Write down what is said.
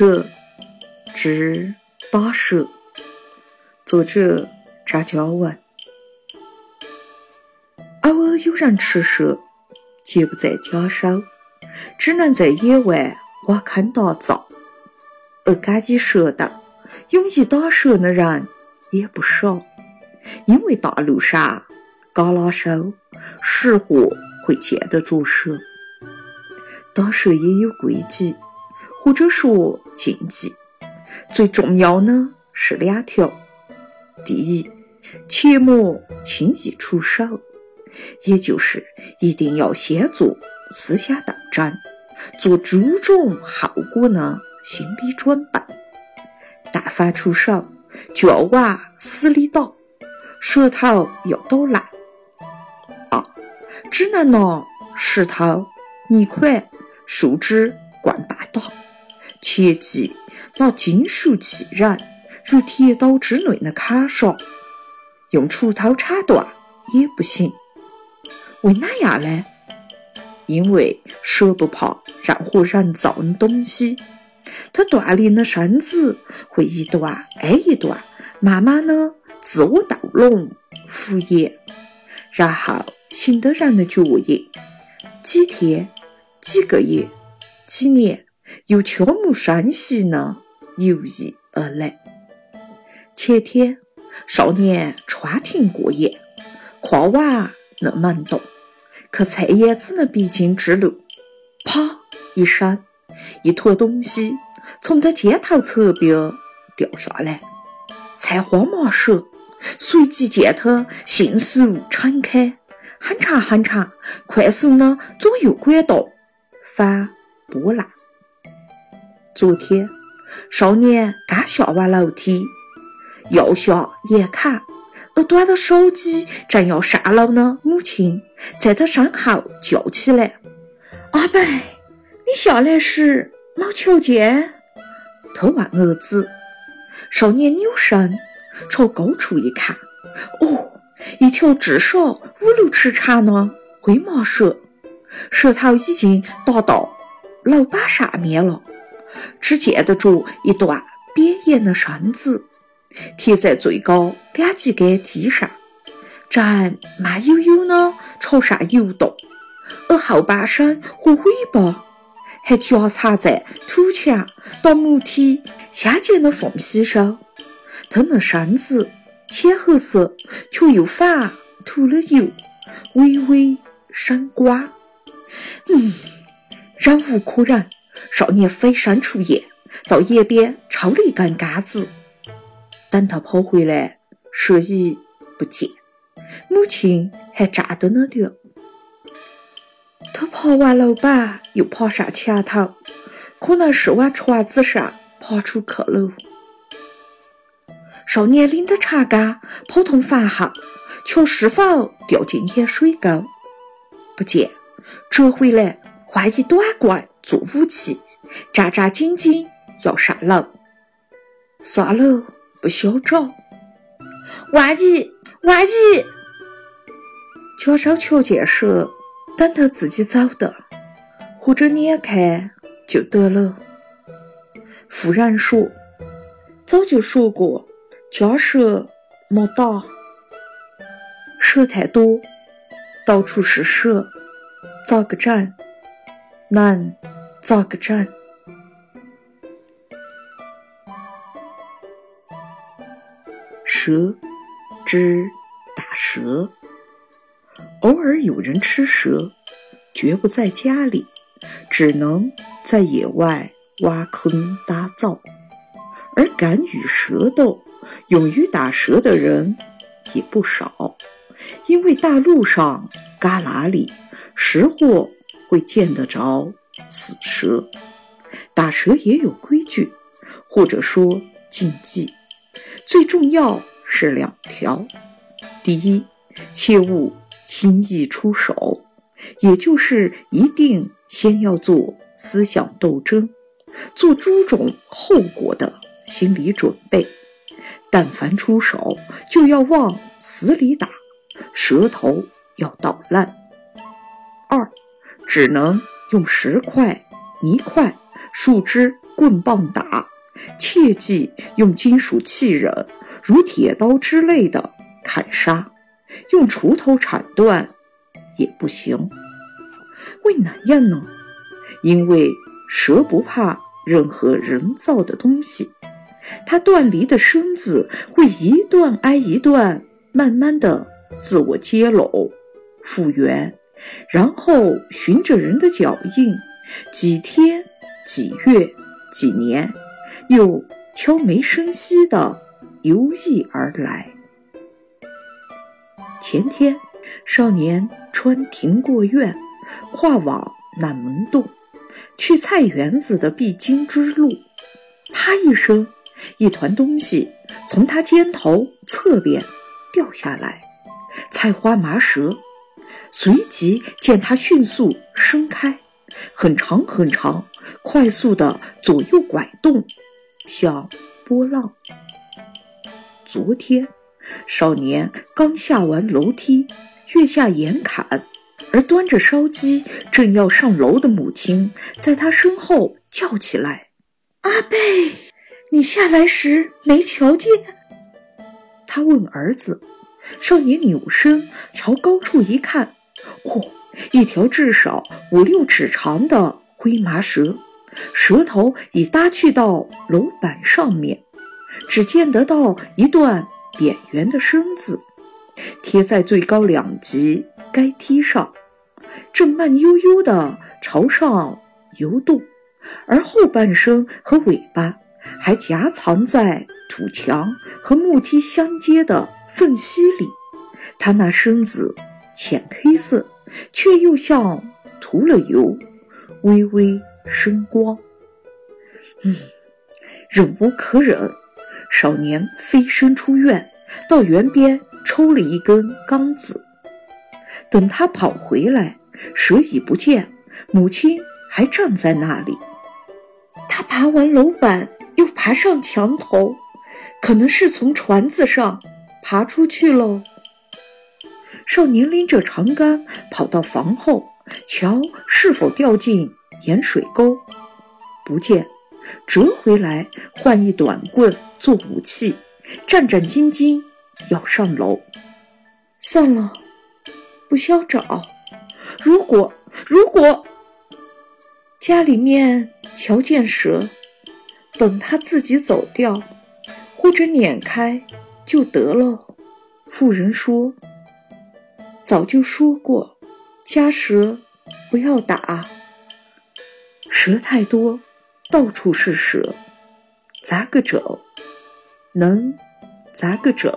蛇之打蛇，作者扎娇文。偶尔有人吃蛇，皆不在家收，只能在野外挖坑打灶。而赶起蛇道，勇于打蛇的人也不少，因为大路上嘎拉手，识货会见得着蛇。打蛇也有规矩。或者说禁忌，最重要呢是两条：第一，切莫轻易出手，也就是一定要先做思想斗争，做诸种后果的心理准备。但凡出手，就要往死里打，舌头要捣烂。二，只能拿石头、泥块、树枝、棍棒打。切记拿金属器人，如铁刀之类的砍杀，用锄头铲断也不行。为哪样呢？因为蛇不怕任何人造的东西，它锻炼的身子会一段挨一段，慢慢的自我斗拢、复原，然后形得人的脚印。几天、几个月、几年。有悄无声息呢，游弋而来。前天，少年穿庭过夜，跨完那门洞，去菜叶子的必经之路，啪一声，一坨东西从他肩头侧边掉下来，菜花麻手，随即见他迅速撑开，很长很长，快速的左右滚动，翻波浪。昨天，少年刚下完楼梯，要下眼看，而端着手机正要上楼的母亲在他身后叫起来：“阿伯，你下来时没瞧见？”他问儿子。少年扭身朝高处一看，哦，一条至少五六尺长的灰毛蛇，蛇头已经达到楼板上面了。只见得着一段扁圆的身子贴在最高两级杆梯上，正慢悠悠地朝上游动，而后半身和尾巴还夹插在土墙到木梯相间的缝隙上。它那身子浅褐色，却又反涂了油，微微闪光。嗯，忍无可忍。少年飞身出野，到野边抽了一根杆子。等他跑回来，蛇已不见，母亲还站在那里。他爬完楼板，又爬上墙头，可能是往船子上爬出去了。少年拎着长杆跑通房后，瞧是否掉进盐水沟，不见，折回来换一短棍。做武器，战战兢兢要上楼。算了，不消找。万一，万一，假手瞧见蛇，等他自己走的，或者眼看就得了。妇人说：“早就说过，家蛇莫打，蛇太多，到处是蛇，咋个整？能？”咋个整？蛇之打蛇，偶尔有人吃蛇，绝不在家里，只能在野外挖坑搭灶。而敢与蛇斗、勇于打蛇的人也不少，因为大路上旮旯里，失火会见得着。死蛇，打蛇也有规矩，或者说禁忌，最重要是两条：第一，切勿轻易出手，也就是一定先要做思想斗争，做诸种后果的心理准备。但凡出手，就要往死里打，舌头要捣烂。只能。用石块、泥块、树枝、棍棒打，切忌用金属器人，如铁刀之类的砍杀，用锄头铲断也不行。为哪样呢？因为蛇不怕任何人造的东西，它断离的身子会一段挨一段，慢慢的自我接拢、复原，然后循着人的脚印，几天、几月、几年，又悄没声息的游弋而来。前天，少年穿庭过院，跨往南门洞。去菜园子的必经之路，啪一声，一团东西从他肩头侧边掉下来，菜花麻蛇。随即见它迅速伸开，很长很长，快速的左右拐动，像波浪。昨天，少年刚下完楼梯，跃下岩坎。而端着烧鸡正要上楼的母亲，在他身后叫起来：“阿贝，你下来时没瞧见？”他问儿子。少年扭身朝高处一看，嚯，一条至少五六尺长的灰麻蛇，蛇头已搭去到楼板上面，只见得到一段扁圆的身子，贴在最高两级该梯上。正慢悠悠地朝上游动，而后半身和尾巴还夹藏在土墙和木梯相接的缝隙里。它那身子浅黑色，却又像涂了油，微微生光。嗯，忍无可忍，少年飞身出院，到园边抽了一根钢子。等他跑回来。蛇已不见，母亲还站在那里。他爬完楼板，又爬上墙头，可能是从船子上爬出去喽。少年拎着长杆跑到房后，瞧是否掉进盐水沟，不见，折回来换一短棍做武器，战战兢兢要上楼。算了，不消找。如果如果家里面瞧见蛇，等他自己走掉，或者撵开就得了。妇人说：“早就说过，家蛇不要打。蛇太多，到处是蛇，砸个整，能砸个整。”